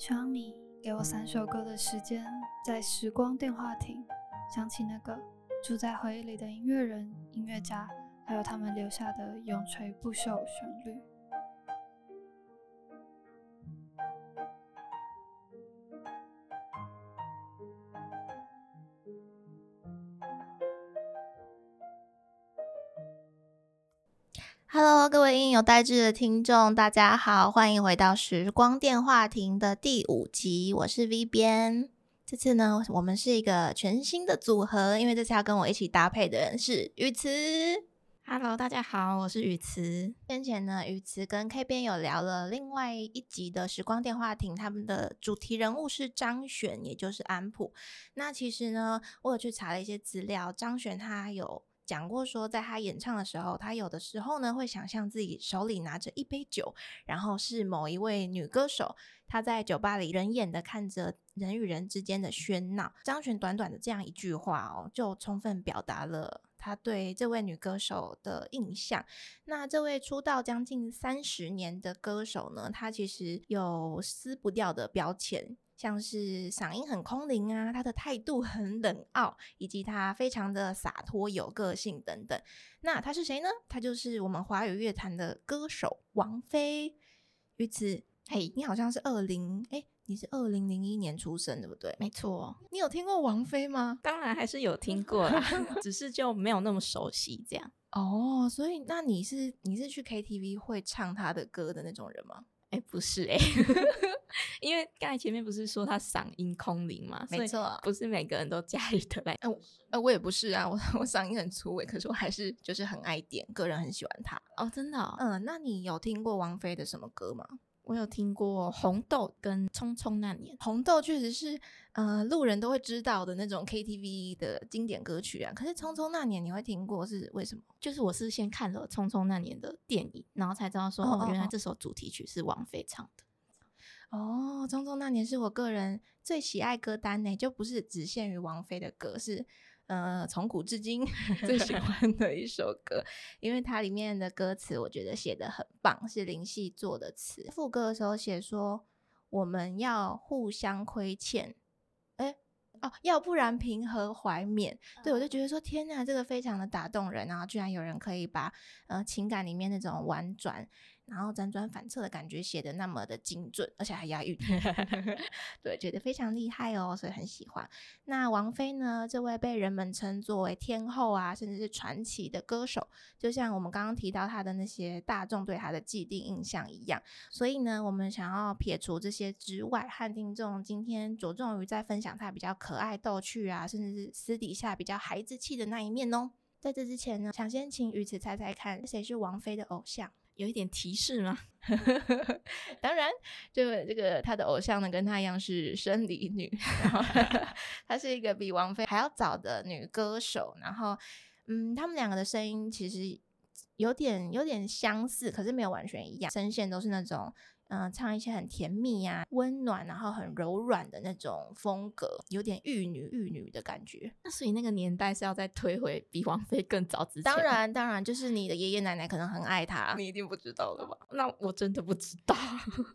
希望你给我三首歌的时间，在时光电话亭想起那个住在回忆里的音乐人、音乐家，还有他们留下的永垂不朽旋律。有代志的听众，大家好，欢迎回到时光电话亭的第五集，我是 V 边。这次呢，我们是一个全新的组合，因为这次要跟我一起搭配的人是雨慈。Hello，大家好，我是雨慈。先前呢，雨慈跟 K 边有聊了另外一集的时光电话亭，他们的主题人物是张悬，也就是安普。那其实呢，我有去查了一些资料，张悬他有。讲过说，在他演唱的时候，他有的时候呢会想象自己手里拿着一杯酒，然后是某一位女歌手，她在酒吧里人眼的看着人与人之间的喧闹。张悬短短的这样一句话哦，就充分表达了他对这位女歌手的印象。那这位出道将近三十年的歌手呢，他其实有撕不掉的标签。像是嗓音很空灵啊，他的态度很冷傲，以及他非常的洒脱有个性等等。那他是谁呢？他就是我们华语乐坛的歌手王菲。于此，嘿，你好像是二零哎，你是二零零一年出生对不对？没错。你有听过王菲吗？当然还是有听过啦，只是就没有那么熟悉这样。哦，所以那你是你是去 KTV 会唱她的歌的那种人吗？哎，不是哎。因为刚才前面不是说他嗓音空灵嘛，没错，不是每个人都驾驭得来。呃，呃，我也不是啊，我我嗓音很粗诶，可是我还是就是很爱点，个人很喜欢他哦，真的。嗯，那你有听过王菲的什么歌吗？我有听过《红豆》跟《匆匆那年》。红豆确实是呃路人都会知道的那种 KTV 的经典歌曲啊，可是《匆匆那年》你会听过是为什么？就是我是先看了《匆匆那年》的电影，然后才知道说哦，原来这首主题曲是王菲唱的。哦，匆匆那年是我个人最喜爱歌单呢，就不是只限于王菲的歌，是呃从古至今 最喜欢的一首歌，因为它里面的歌词我觉得写的很棒，是林夕做的词。副歌的时候写说我们要互相亏欠，哎哦，要不然平和怀缅？对我就觉得说天呐，这个非常的打动人，然后居然有人可以把呃情感里面那种婉转。然后辗转反侧的感觉写的那么的精准，而且还押韵，对，觉得非常厉害哦，所以很喜欢。那王菲呢？这位被人们称作为天后啊，甚至是传奇的歌手，就像我们刚刚提到她的那些大众对她的既定印象一样。所以呢，我们想要撇除这些之外，和听众今天着重于在分享她比较可爱逗趣啊，甚至是私底下比较孩子气的那一面哦。在这之前呢，想先请鱼池猜猜看，谁是王菲的偶像？有一点提示吗？当然，就这个他的偶像呢，跟他一样是生理女，然后 她是一个比王菲还要早的女歌手。然后，嗯，他们两个的声音其实有点有点相似，可是没有完全一样，声线都是那种。嗯，唱一些很甜蜜呀、温暖，然后很柔软的那种风格，有点玉女玉女的感觉。那所以那个年代是要再推回比王菲更早之前。当然，当然，就是你的爷爷奶奶可能很爱她，你一定不知道了吧？那我真的不知道。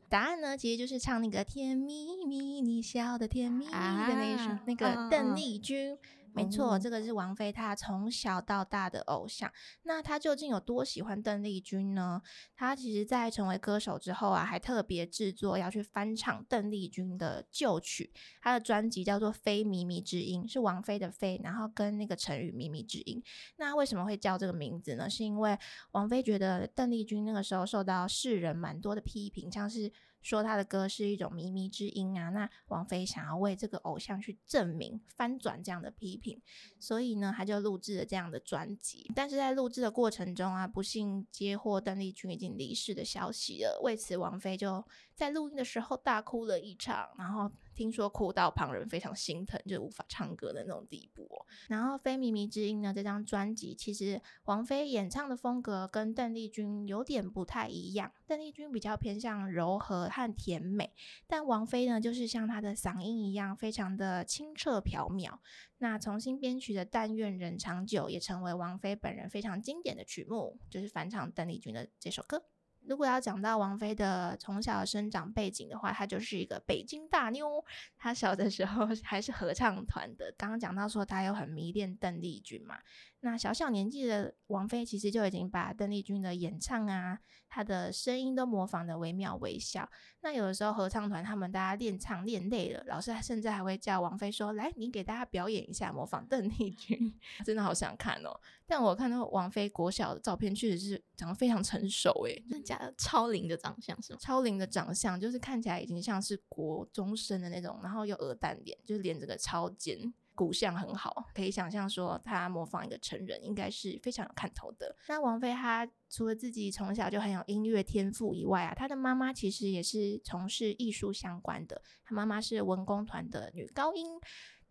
答案呢，其实就是唱那个甜蜜蜜，你笑的甜蜜的那一首，那个邓丽君。没错，这个是王菲她从小到大的偶像。那她究竟有多喜欢邓丽君呢？她其实，在成为歌手之后啊，还特别制作要去翻唱邓丽君的旧曲。她的专辑叫做《非靡靡之音》，是王菲的“非”，然后跟那个成语“靡靡之音”。那为什么会叫这个名字呢？是因为王菲觉得邓丽君那个时候受到世人蛮多的批评，像是。说他的歌是一种靡靡之音啊，那王菲想要为这个偶像去证明翻转这样的批评，所以呢，他就录制了这样的专辑。但是在录制的过程中啊，不幸接获邓丽君已经离世的消息了，为此王菲就在录音的时候大哭了一场，然后。听说哭到旁人非常心疼，就无法唱歌的那种地步。然后《非靡靡之音》呢，这张专辑其实王菲演唱的风格跟邓丽君有点不太一样。邓丽君比较偏向柔和和甜美，但王菲呢，就是像她的嗓音一样，非常的清澈飘渺。那重新编曲的《但愿人长久》也成为王菲本人非常经典的曲目，就是翻唱邓丽君的这首歌。如果要讲到王菲的从小生长背景的话，她就是一个北京大妞。她小的时候 还是合唱团的。刚刚讲到说她有很迷恋邓丽君嘛，那小小年纪的王菲其实就已经把邓丽君的演唱啊，她的声音都模仿的惟妙惟肖。那有的时候合唱团他们大家练唱练累了，老师甚至还会叫王菲说：“来，你给大家表演一下模仿邓丽君。”真的好想看哦。但我看到王菲国小的照片，确实是长得非常成熟，诶，真的假的？超龄的长相是吗？超龄的长相，就是看起来已经像是国中生的那种，然后又鹅蛋脸，就是脸整个超尖，骨相很好，可以想象说他模仿一个成人，应该是非常有看头的。那王菲她除了自己从小就很有音乐天赋以外啊，她的妈妈其实也是从事艺术相关的，她妈妈是文工团的女高音。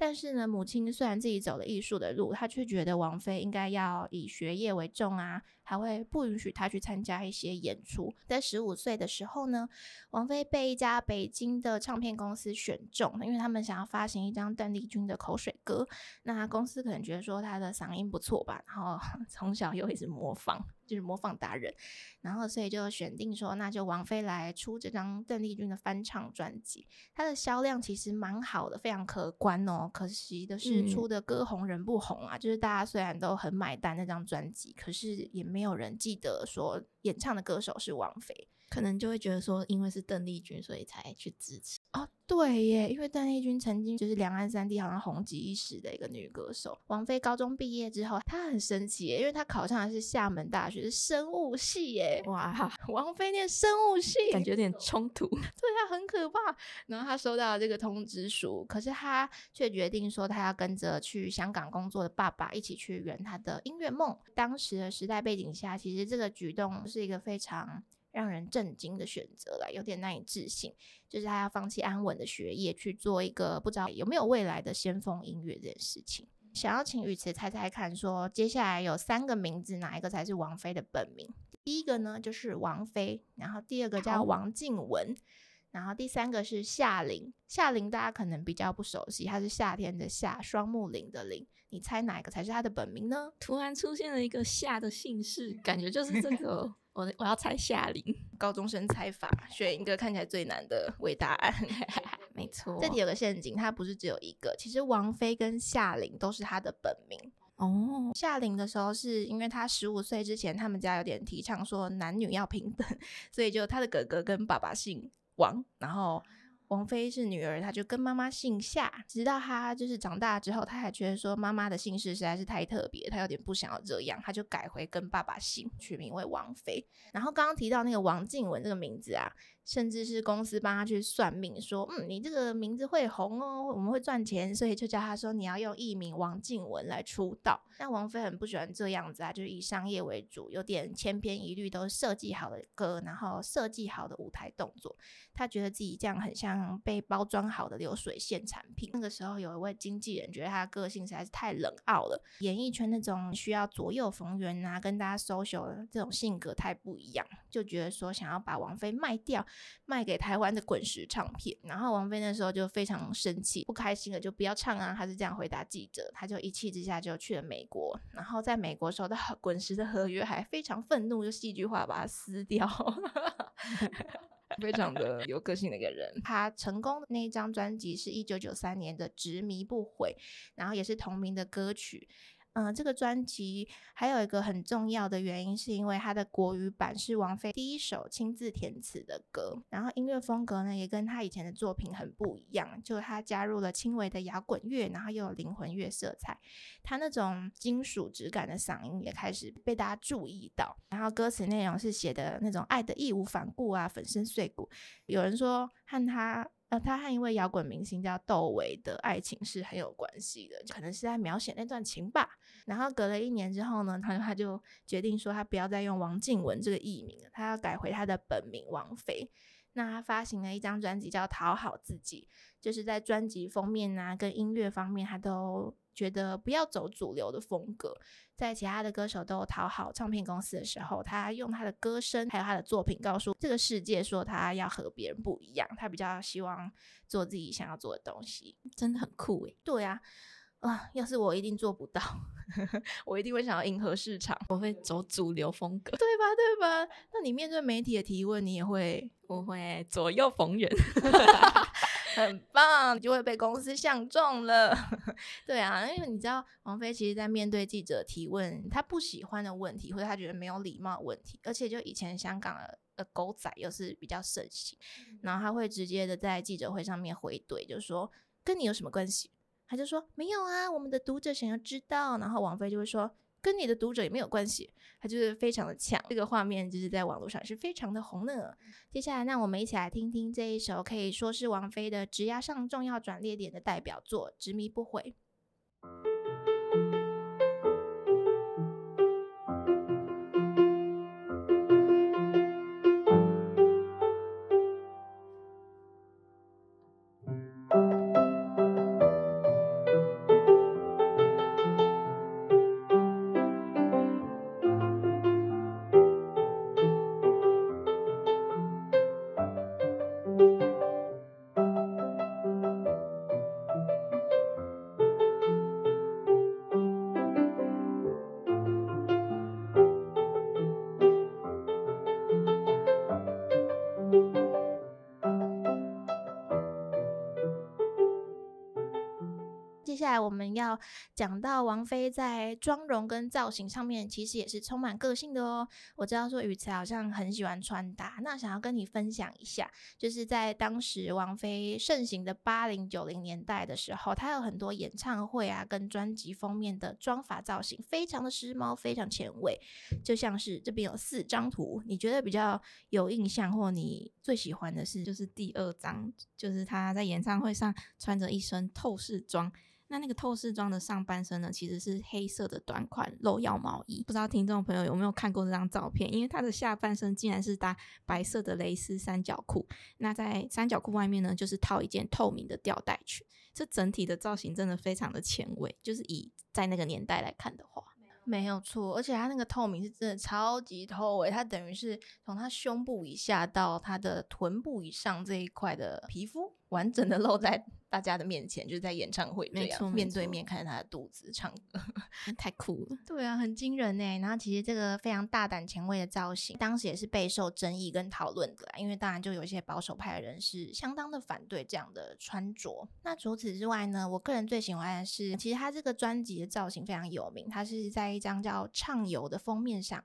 但是呢，母亲虽然自己走了艺术的路，她却觉得王菲应该要以学业为重啊，还会不允许她去参加一些演出。在十五岁的时候呢，王菲被一家北京的唱片公司选中，因为他们想要发行一张邓丽君的口水歌。那公司可能觉得说她的嗓音不错吧，然后 从小又一直模仿。就是模仿达人，然后所以就选定说，那就王菲来出这张邓丽君的翻唱专辑。它的销量其实蛮好的，非常可观哦。可惜的是，出的歌红人不红啊。就是大家虽然都很买单那张专辑，可是也没有人记得说演唱的歌手是王菲。可能就会觉得说，因为是邓丽君，所以才去支持哦。对耶，因为邓丽君曾经就是两岸三地好像红极一时的一个女歌手。王菲高中毕业之后，她很神奇耶，因为她考上的是厦门大学的生物系耶。哇，王菲念生物系，感觉有点 冲突。对她，很可怕。然后她收到了这个通知书，可是她却决定说，她要跟着去香港工作的爸爸一起去圆她的音乐梦。当时的时代背景下，其实这个举动是一个非常。让人震惊的选择了，有点难以置信。就是他要放弃安稳的学业，去做一个不知道有没有未来的先锋音乐这件事情。想要请雨慈猜猜看，说接下来有三个名字，哪一个才是王菲的本名？第一个呢就是王菲，然后第二个叫王静雯，然后第三个是夏琳。夏琳大家可能比较不熟悉，她是夏天的夏，双木林的林。你猜哪一个才是她的本名呢？突然出现了一个夏的姓氏，感觉就是这个。我我要猜夏琳，高中生猜法，选一个看起来最难的为答案。没错，这里有个陷阱，它不是只有一个。其实王菲跟夏琳都是她的本名哦。夏琳的时候是因为她十五岁之前，他们家有点提倡说男女要平等，所以就她的哥哥跟爸爸姓王，然后。王菲是女儿，她就跟妈妈姓夏。直到她就是长大之后，她还觉得说妈妈的姓氏实在是太特别，她有点不想要这样，她就改回跟爸爸姓，取名为王菲。然后刚刚提到那个王静雯这个名字啊。甚至是公司帮他去算命，说，嗯，你这个名字会红哦，我们会赚钱，所以就叫他说你要用艺名王静雯来出道。但王菲很不喜欢这样子啊，就是以商业为主，有点千篇一律，都是设计好的歌，然后设计好的舞台动作。他觉得自己这样很像被包装好的流水线产品。那个时候有一位经纪人觉得他的个性实在是太冷傲了，演艺圈那种需要左右逢源啊，跟大家 social 的这种性格太不一样，就觉得说想要把王菲卖掉。卖给台湾的滚石唱片，然后王菲那时候就非常生气、不开心了，就不要唱啊！他是这样回答记者，他就一气之下就去了美国，然后在美国收到 滚石的合约，还非常愤怒，就戏剧化把它撕掉，非常的有个性的一个人。他成功的那一张专辑是一九九三年的《执迷不悔》，然后也是同名的歌曲。嗯，这个专辑还有一个很重要的原因，是因为它的国语版是王菲第一首亲自填词的歌，然后音乐风格呢也跟她以前的作品很不一样，就是她加入了轻微的摇滚乐，然后又有灵魂乐色彩，她那种金属质感的嗓音也开始被大家注意到，然后歌词内容是写的那种爱的义无反顾啊，粉身碎骨，有人说和他。和一位摇滚明星叫窦唯的爱情是很有关系的，可能是在描写那段情吧。然后隔了一年之后呢，他他就决定说，他不要再用王靖雯这个艺名了，他要改回他的本名王菲。那他发行了一张专辑叫《讨好自己》，就是在专辑封面啊跟音乐方面，他都。觉得不要走主流的风格，在其他的歌手都讨好唱片公司的时候，他用他的歌声还有他的作品告诉这个世界，说他要和别人不一样，他比较希望做自己想要做的东西，真的很酷诶。对啊，啊，要是我一定做不到，我一定会想要迎合市场，我会走主流风格，对吧？对吧？那你面对媒体的提问，你也会，我会左右逢源，很棒，就会被公司相中了。对啊，因为你知道，王菲其实在面对记者提问，她不喜欢的问题，或者她觉得没有礼貌问题，而且就以前香港的狗仔又是比较盛行，然后他会直接的在记者会上面回怼，就说跟你有什么关系？他就说没有啊，我们的读者想要知道，然后王菲就会说跟你的读者也没有关系，他就是非常的强，这个画面就是在网络上是非常的红呢。接下来，那我们一起来听听这一首可以说是王菲的职涯上重要转捩点的代表作《执迷不悔》。讲到王菲在妆容跟造型上面，其实也是充满个性的哦。我知道说雨慈好像很喜欢穿搭，那想要跟你分享一下，就是在当时王菲盛行的八零九零年代的时候，她有很多演唱会啊跟专辑封面的妆法造型，非常的时髦，非常前卫。就像是这边有四张图，你觉得比较有印象或你最喜欢的是，就是第二张，就是她在演唱会上穿着一身透视装。那那个透视装的上半身呢，其实是黑色的短款露腰毛衣。不知道听众朋友有没有看过这张照片？因为它的下半身竟然是搭白色的蕾丝三角裤，那在三角裤外面呢，就是套一件透明的吊带裙。这整体的造型真的非常的前卫，就是以在那个年代来看的话，没有错。而且它那个透明是真的超级透诶，它等于是从它胸部以下到它的臀部以上这一块的皮肤。完整的露在大家的面前，就是在演唱会这样面对面看着他的肚子唱歌，太酷了。对啊，很惊人呢。然后其实这个非常大胆前卫的造型，当时也是备受争议跟讨论的，因为当然就有一些保守派的人是相当的反对这样的穿着。那除此之外呢，我个人最喜欢的是，其实他这个专辑的造型非常有名，他是在一张叫《畅游》的封面上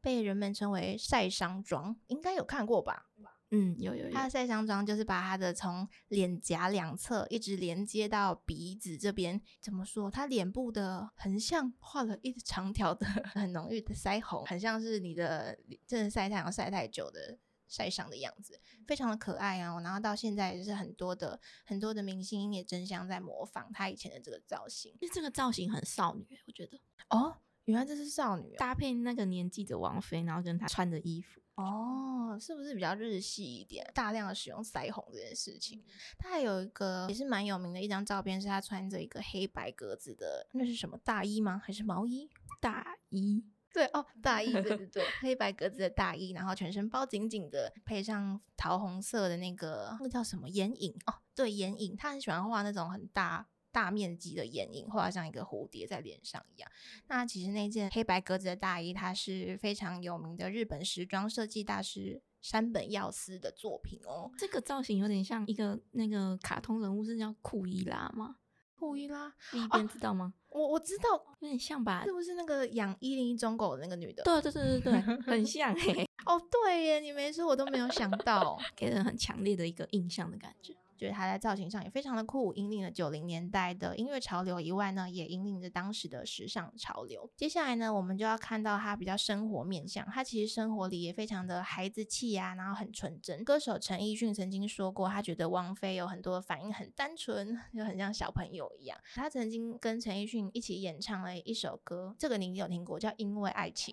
被人们称为晒伤妆，应该有看过吧？嗯，有有有，他的晒伤妆就是把他的从脸颊两侧一直连接到鼻子这边，怎么说？他脸部的横向画了一长条的 很浓郁的腮红，很像是你的真的晒太阳晒太久的晒伤的样子，非常的可爱啊！然后到现在就是很多的很多的明星也争相在模仿他以前的这个造型，因为这个造型很少女，我觉得哦，原来这是少女搭配那个年纪的王菲，然后跟她穿的衣服。哦，是不是比较日系一点？大量的使用腮红这件事情，她还有一个也是蛮有名的一张照片，是她穿着一个黑白格子的，那是什么大衣吗？还是毛衣？大衣？对哦，大衣，对对对，黑白格子的大衣，然后全身包紧紧的，配上桃红色的那个，那叫什么眼影？哦，对，眼影，他很喜欢画那种很大。大面积的眼影画像一个蝴蝶在脸上一样。那其实那件黑白格子的大衣，它是非常有名的日本时装设计大师山本耀司的作品哦。这个造型有点像一个那个卡通人物，是叫库伊拉吗？库伊拉，你一边知道吗？我我知道，有点像吧？是不是那个养一零一中狗的那个女的？对对对对对，很像嘿。哦，对耶，你没说我都没有想到，给人很强烈的一个印象的感觉。觉得他在造型上也非常的酷，引领了九零年代的音乐潮流以外呢，也引领着当时的时尚潮流。接下来呢，我们就要看到他比较生活面相，他其实生活里也非常的孩子气啊，然后很纯真。歌手陈奕迅曾经说过，他觉得王菲有很多反应很单纯，就很像小朋友一样。他曾经跟陈奕迅一起演唱了一首歌，这个您有听过，叫《因为爱情》，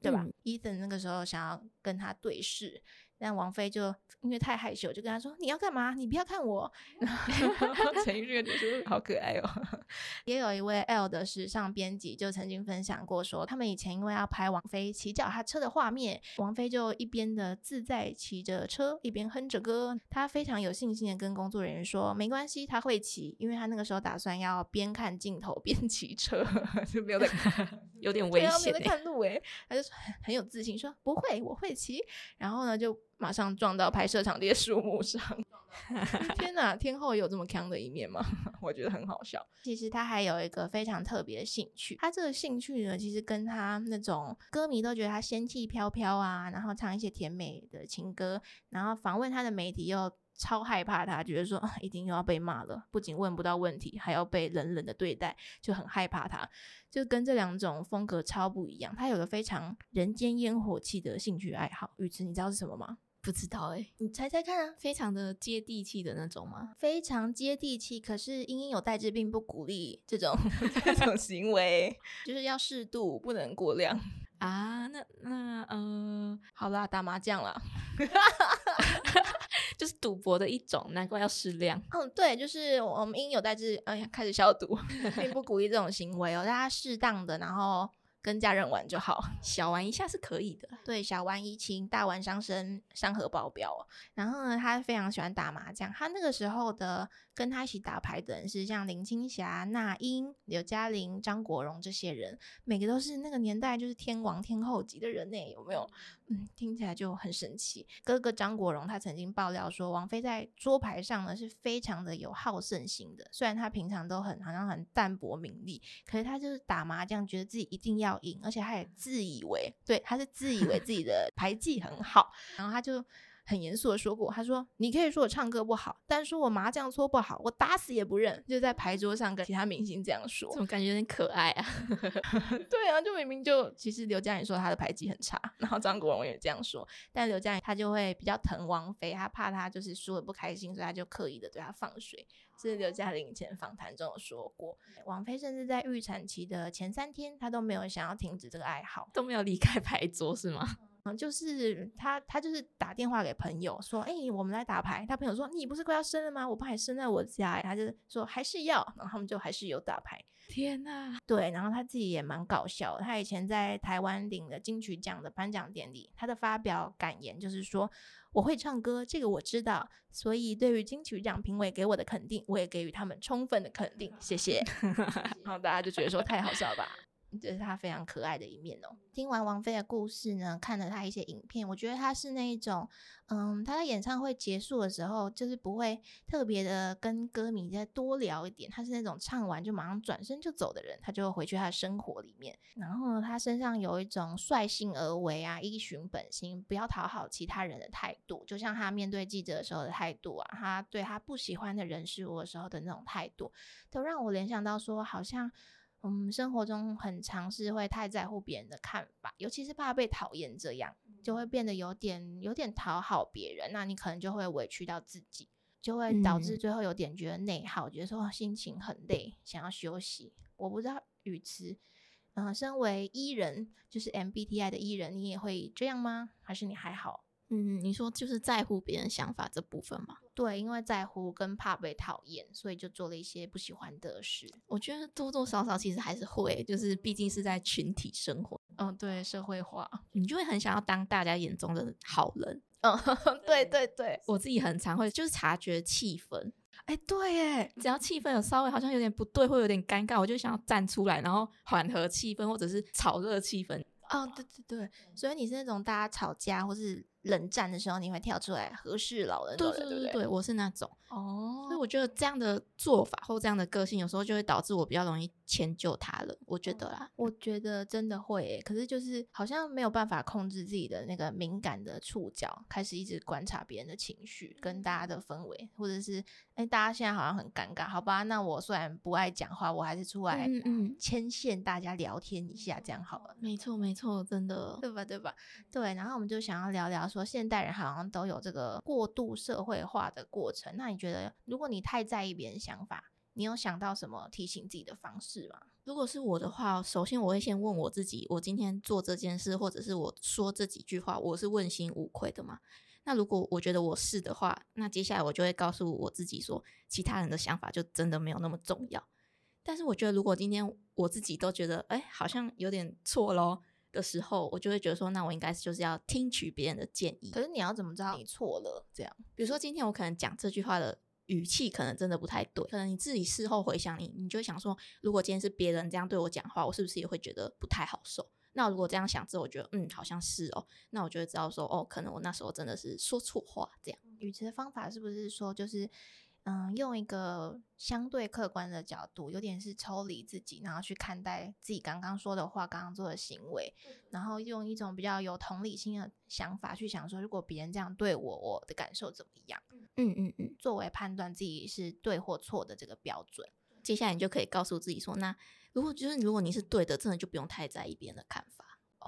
对吧？Ethan 那个时候想要跟他对视。但王菲就因为太害羞，就跟他说：“你要干嘛？你不要看我。陈奕迅就说：“好可爱哦。”也有一位 L 的时尚编辑就曾经分享过说，他们以前因为要拍王菲骑脚踏车的画面，王菲就一边的自在骑着车，一边哼着歌。她非常有信心的跟工作人员说：“没关系，她会骑，因为她那个时候打算要边看镜头边骑车，就没有在 有点危险、欸，在看路哎。”她就很很有自信说：“不会，我会骑。”然后呢，就马上撞到拍摄场地的树木上。天哪，天后有这么强的一面吗？我觉得很好笑。其实他还有一个非常特别的兴趣，他这个兴趣呢，其实跟他那种歌迷都觉得他仙气飘飘啊，然后唱一些甜美的情歌，然后访问他的媒体又超害怕他，觉得说一定又要被骂了，不仅问不到问题，还要被冷冷的对待，就很害怕他。就跟这两种风格超不一样。他有个非常人间烟火气的兴趣爱好，宇慈，你知道是什么吗？不知道哎、你猜猜看啊！非常的接地气的那种吗？非常接地气，可是因因有代志，并不鼓励这种 这种行为，就是要适度，不能过量啊。那那呃，好啦，打麻将啦，就是赌博的一种，难怪要适量。嗯，对，就是我们因有代志，哎呀，开始消毒，并不鼓励这种行为哦，大家适当的，然后。跟家人玩就好，小玩一下是可以的。对，小玩怡情，大玩伤身，伤和保镖。然后呢，他非常喜欢打麻将。他那个时候的跟他一起打牌的人是像林青霞、那英、刘嘉玲、张国荣这些人，每个都是那个年代就是天王天后级的人呢，有没有？嗯，听起来就很神奇。哥哥张国荣他曾经爆料说，王菲在桌牌上呢是非常的有好胜心的。虽然他平常都很好像很淡泊名利，可是他就是打麻将，觉得自己一定要赢，而且他也自以为对，他是自以为自己的牌技很好，然后他就。很严肃的说过，他说：“你可以说我唱歌不好，但说我麻将搓不好，我打死也不认。”就在牌桌上跟其他明星这样说，怎么感觉有点可爱啊？对啊，就明明就其实刘嘉玲说她的牌技很差，然后张国荣也这样说，但刘嘉玲她就会比较疼王菲，她怕她就是输的不开心，所以她就刻意的对她放水。这是刘嘉玲以前访谈中有说过，王菲甚至在预产期的前三天，她都没有想要停止这个爱好，都没有离开牌桌是吗？嗯，就是他，他就是打电话给朋友说，哎、我们来打牌。他朋友说，你不是快要生了吗？我怕你生在我家、欸。他就说还是要，然后他们就还是有打牌。天呐，对，然后他自己也蛮搞笑的。他以前在台湾领的金曲奖的颁奖典礼，他的发表感言就是说，我会唱歌，这个我知道，所以对于金曲奖评委给我的肯定，我也给予他们充分的肯定，谢谢。然后大家就觉得说太好笑了吧。这是他非常可爱的一面哦。听完王菲的故事呢，看了他一些影片，我觉得他是那一种，嗯，他在演唱会结束的时候，就是不会特别的跟歌迷再多聊一点，他是那种唱完就马上转身就走的人，他就回去他的生活里面。然后呢，他身上有一种率性而为啊，依循本心，不要讨好其他人的态度，就像他面对记者的时候的态度啊，他对他不喜欢的人事物的时候的那种态度，都让我联想到说，好像。我们生活中很常是会太在乎别人的看法，尤其是怕被讨厌，这样就会变得有点有点讨好别人，那你可能就会委屈到自己，就会导致最后有点觉得内耗，觉得说心情很累，想要休息。我不知道语词，嗯、呃，身为艺人，就是 MBTI 的艺人，你也会这样吗？还是你还好？嗯，你说就是在乎别人想法这部分吗？对，因为在乎跟怕被讨厌，所以就做了一些不喜欢的事。我觉得多多少少其实还是会，就是毕竟是在群体生活，嗯，对，社会化，你就会很想要当大家眼中的好人。嗯，对 对对，我自己很常会就是察觉气氛，哎，对哎，只要气氛有稍微好像有点不对，会有点尴尬，我就想要站出来，然后缓和气氛，或者是炒热气氛。哦，对对对，所以你是那种大家吵架或是冷战的时候，你会跳出来和事佬的那种人，对不对？对，我是那种。哦，所以我觉得这样的做法或这样的个性，有时候就会导致我比较容易迁就他了。我觉得啦，我觉得真的会耶，可是就是好像没有办法控制自己的那个敏感的触角，开始一直观察别人的情绪跟大家的氛围，或者是哎，大家现在好像很尴尬，好吧？那我虽然不爱讲话，我还是出来牵线大家聊天一下，这样好了。没错没错，真的，对吧？对吧？对，然后我们就想要聊聊说，现代人好像都有这个过度社会化的过程。那你觉得，如果你太在意别人想法，你有想到什么提醒自己的方式吗？如果是我的话，首先我会先问我自己，我今天做这件事，或者是我说这几句话，我是问心无愧的吗？那如果我觉得我是的话，那接下来我就会告诉我自己说，其他人的想法就真的没有那么重要。但是我觉得，如果今天我自己都觉得，哎，好像有点错咯的时候，我就会觉得说，那我应该就是要听取别人的建议。可是你要怎么知道你错了？这样，比如说今天我可能讲这句话的语气可能真的不太对，可能你自己事后回想，你你就想说，如果今天是别人这样对我讲话，我是不是也会觉得不太好受？那如果这样想之后，我觉得嗯，好像是哦，那我就会知道说，哦，可能我那时候真的是说错话。这样，语词的方法是不是说，就是嗯，用一个相对客观的角度，有点是抽离自己，然后去看待自己刚刚说的话、刚刚做的行为，然后用一种比较有同理心的想法去想说，如果别人这样对我，我的感受怎么样？嗯嗯嗯，作为判断自己是对或错的这个标准。接下来你就可以告诉自己说，那。如果就是如果你是对的，真的就不用太在意别人的看法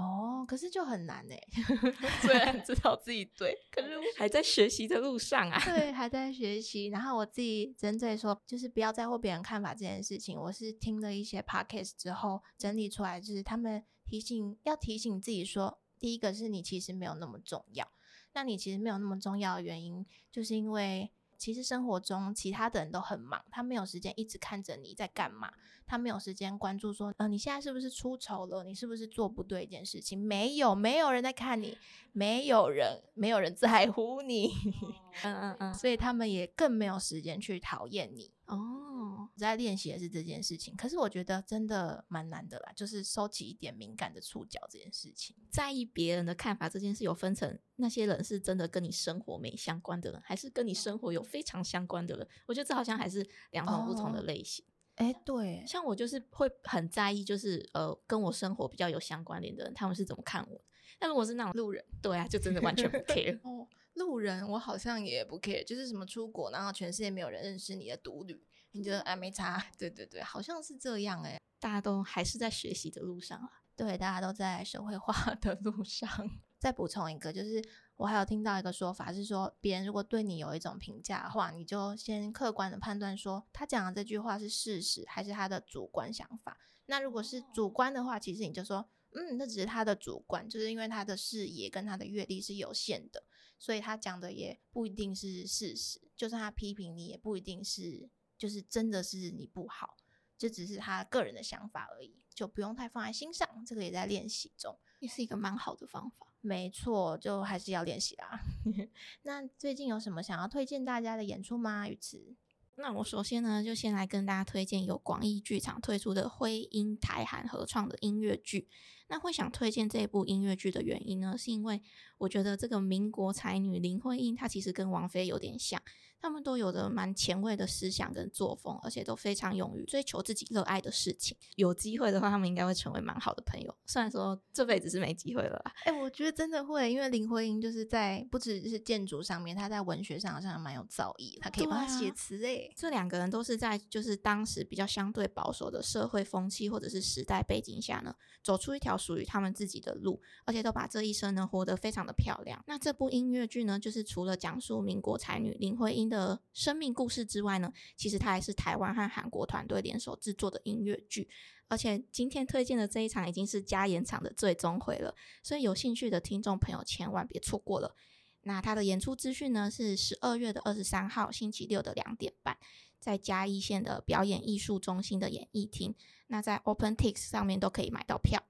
哦。可是就很难哎，虽然知道自己对，可是还在学习的路上啊。对，还在学习。然后我自己针对说，就是不要在乎别人看法这件事情，我是听了一些 podcast 之后整理出来，就是他们提醒要提醒自己说，第一个是你其实没有那么重要。那你其实没有那么重要的原因，就是因为其实生活中其他的人都很忙，他没有时间一直看着你在干嘛。他没有时间关注说，呃，你现在是不是出丑了？你是不是做不对一件事情？没有，没有人在看你，没有人，没有人在乎你。嗯嗯 嗯，所以他们也更没有时间去讨厌你。哦，在练习的是这件事情，可是我觉得真的蛮难的啦，就是收起一点敏感的触角这件事情。在意别人的看法这件事，有分成那些人是真的跟你生活没相关的人，还是跟你生活有非常相关的人？我觉得这好像还是两种不同的类型。哎，对，像我就是会很在意，就是呃，跟我生活比较有相关联的人，他们是怎么看我。但如果是那种路人，对啊，就真的完全不 care。哦，路人我好像也不 care，就是什么出国，然后全世界没有人认识你的独旅，你觉得哎没差？对对对，好像是这样哎，大家都还是在学习的路上啊。对，大家都在社会化的路上。再补充一个，就是。我还有听到一个说法是说，别人如果对你有一种评价的话，你就先客观的判断说，他讲的这句话是事实还是他的主观想法。那如果是主观的话，其实你就说，嗯，那只是他的主观，就是因为他的视野跟他的阅历是有限的，所以他讲的也不一定是事实。就算他批评你，也不一定是就是真的是你不好，这只是他个人的想法而已，就不用太放在心上。这个也在练习中，也是一个蛮好的方法。没错，就还是要练习啦。那最近有什么想要推荐大家的演出吗？雨慈？那我首先呢，就先来跟大家推荐由广义剧场推出的灰音台韩合唱的音乐剧。那会想推荐这部音乐剧的原因呢，是因为我觉得这个民国才女林徽因，她其实跟王菲有点像。他们都有着蛮前卫的思想跟作风，而且都非常勇于追求自己热爱的事情。有机会的话，他们应该会成为蛮好的朋友。虽然说这辈子是没机会了啦。哎，我觉得真的会，因为林徽因就是在不只是建筑上面，她在文学上好像蛮有造诣，她可以帮他写词。哎，这两个人都是在就是当时比较相对保守的社会风气或者是时代背景下呢，走出一条属于他们自己的路，而且都把这一生呢活得非常的漂亮。那这部音乐剧呢，就是除了讲述民国才女林徽因。的生命故事之外呢，其实它还是台湾和韩国团队联手制作的音乐剧，而且今天推荐的这一场已经是加演场的最终回了，所以有兴趣的听众朋友千万别错过了。那它的演出资讯呢是十二月的二十三号星期六的两点半，在嘉义县的表演艺术中心的演艺厅，那在 OpenTix 上面都可以买到票。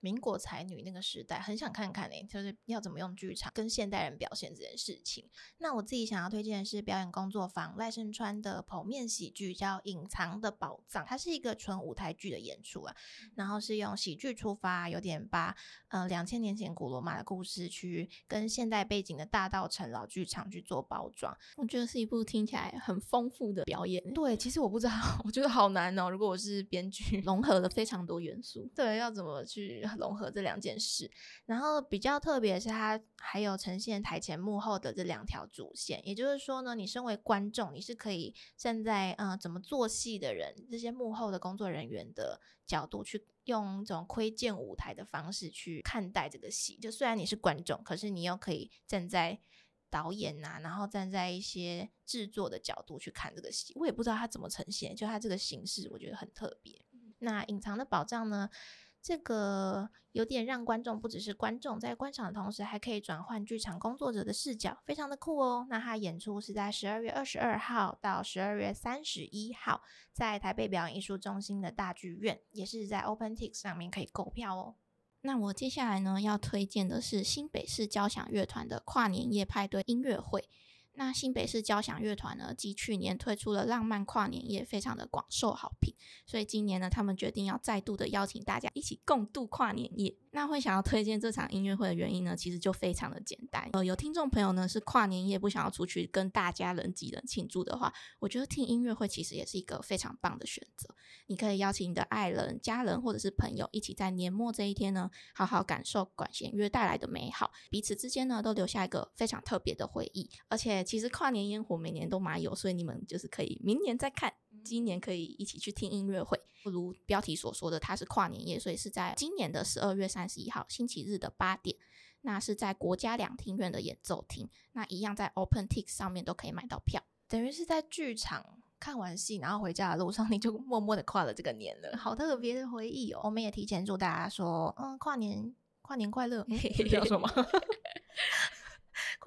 民国才女那个时代，很想看看呢，就是要怎么用剧场跟现代人表现这件事情。那我自己想要推荐的是表演工作坊赖声川的剖面喜剧，叫《隐藏的宝藏》，它是一个纯舞台剧的演出啊。然后是用喜剧出发，有点把呃两千年前古罗马的故事去跟现代背景的大道城老剧场去做包装。我觉得是一部听起来很丰富的表演。对，其实我不知道，我觉得好难哦。如果我是编剧，融合了非常多元素，对，要怎么去？融合这两件事，然后比较特别是它还有呈现台前幕后的这两条主线，也就是说呢，你身为观众，你是可以站在嗯怎么做戏的人这些幕后的工作人员的角度去用这种窥见舞台的方式去看待这个戏。就虽然你是观众，可是你又可以站在导演呐，然后站在一些制作的角度去看这个戏。我也不知道它怎么呈现，就它这个形式，我觉得很特别。那隐藏的宝藏呢？这个有点让观众不只是观众在观赏的同时，还可以转换剧场工作者的视角，非常的酷哦。那他演出是在十二月二十二号到十二月三十一号，在台北表演艺术中心的大剧院，也是在 OpenTix 上面可以购票哦。那我接下来呢要推荐的是新北市交响乐团的跨年夜派对音乐会。那新北市交响乐团呢，继去年推出了浪漫跨年夜，非常的广受好评，所以今年呢，他们决定要再度的邀请大家一起共度跨年夜。那会想要推荐这场音乐会的原因呢，其实就非常的简单。呃，有听众朋友呢是跨年夜不想要出去跟大家人挤人庆祝的话，我觉得听音乐会其实也是一个非常棒的选择。你可以邀请你的爱人、家人或者是朋友一起在年末这一天呢，好好感受管弦乐带来的美好，彼此之间呢都留下一个非常特别的回忆。而且其实跨年烟火每年都蛮有，所以你们就是可以明年再看。今年可以一起去听音乐会，不如标题所说的，它是跨年夜，所以是在今年的十二月三十一号星期日的八点，那是在国家两厅院的演奏厅，那一样在 OpenTix 上面都可以买到票，等于是在剧场看完戏，然后回家的路上，你就默默的跨了这个年了，好特别的回忆哦。我们也提前祝大家说，嗯，跨年跨年快乐，要说吗？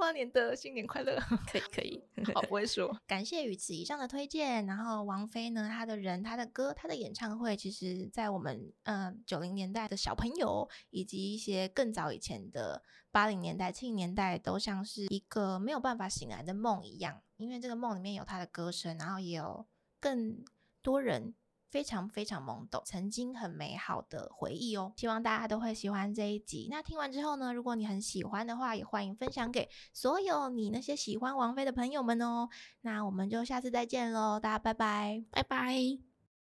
跨年的新年快乐，可以可以，好不会说。感谢于此以上的推荐。然后王菲呢，她的人、她的歌、她的演唱会，其实在我们嗯九零年代的小朋友，以及一些更早以前的八零年代、七零年代，都像是一个没有办法醒来的梦一样。因为这个梦里面有她的歌声，然后也有更多人。非常非常懵懂，曾经很美好的回忆哦。希望大家都会喜欢这一集。那听完之后呢，如果你很喜欢的话，也欢迎分享给所有你那些喜欢王菲的朋友们哦。那我们就下次再见喽，大家拜拜，拜拜。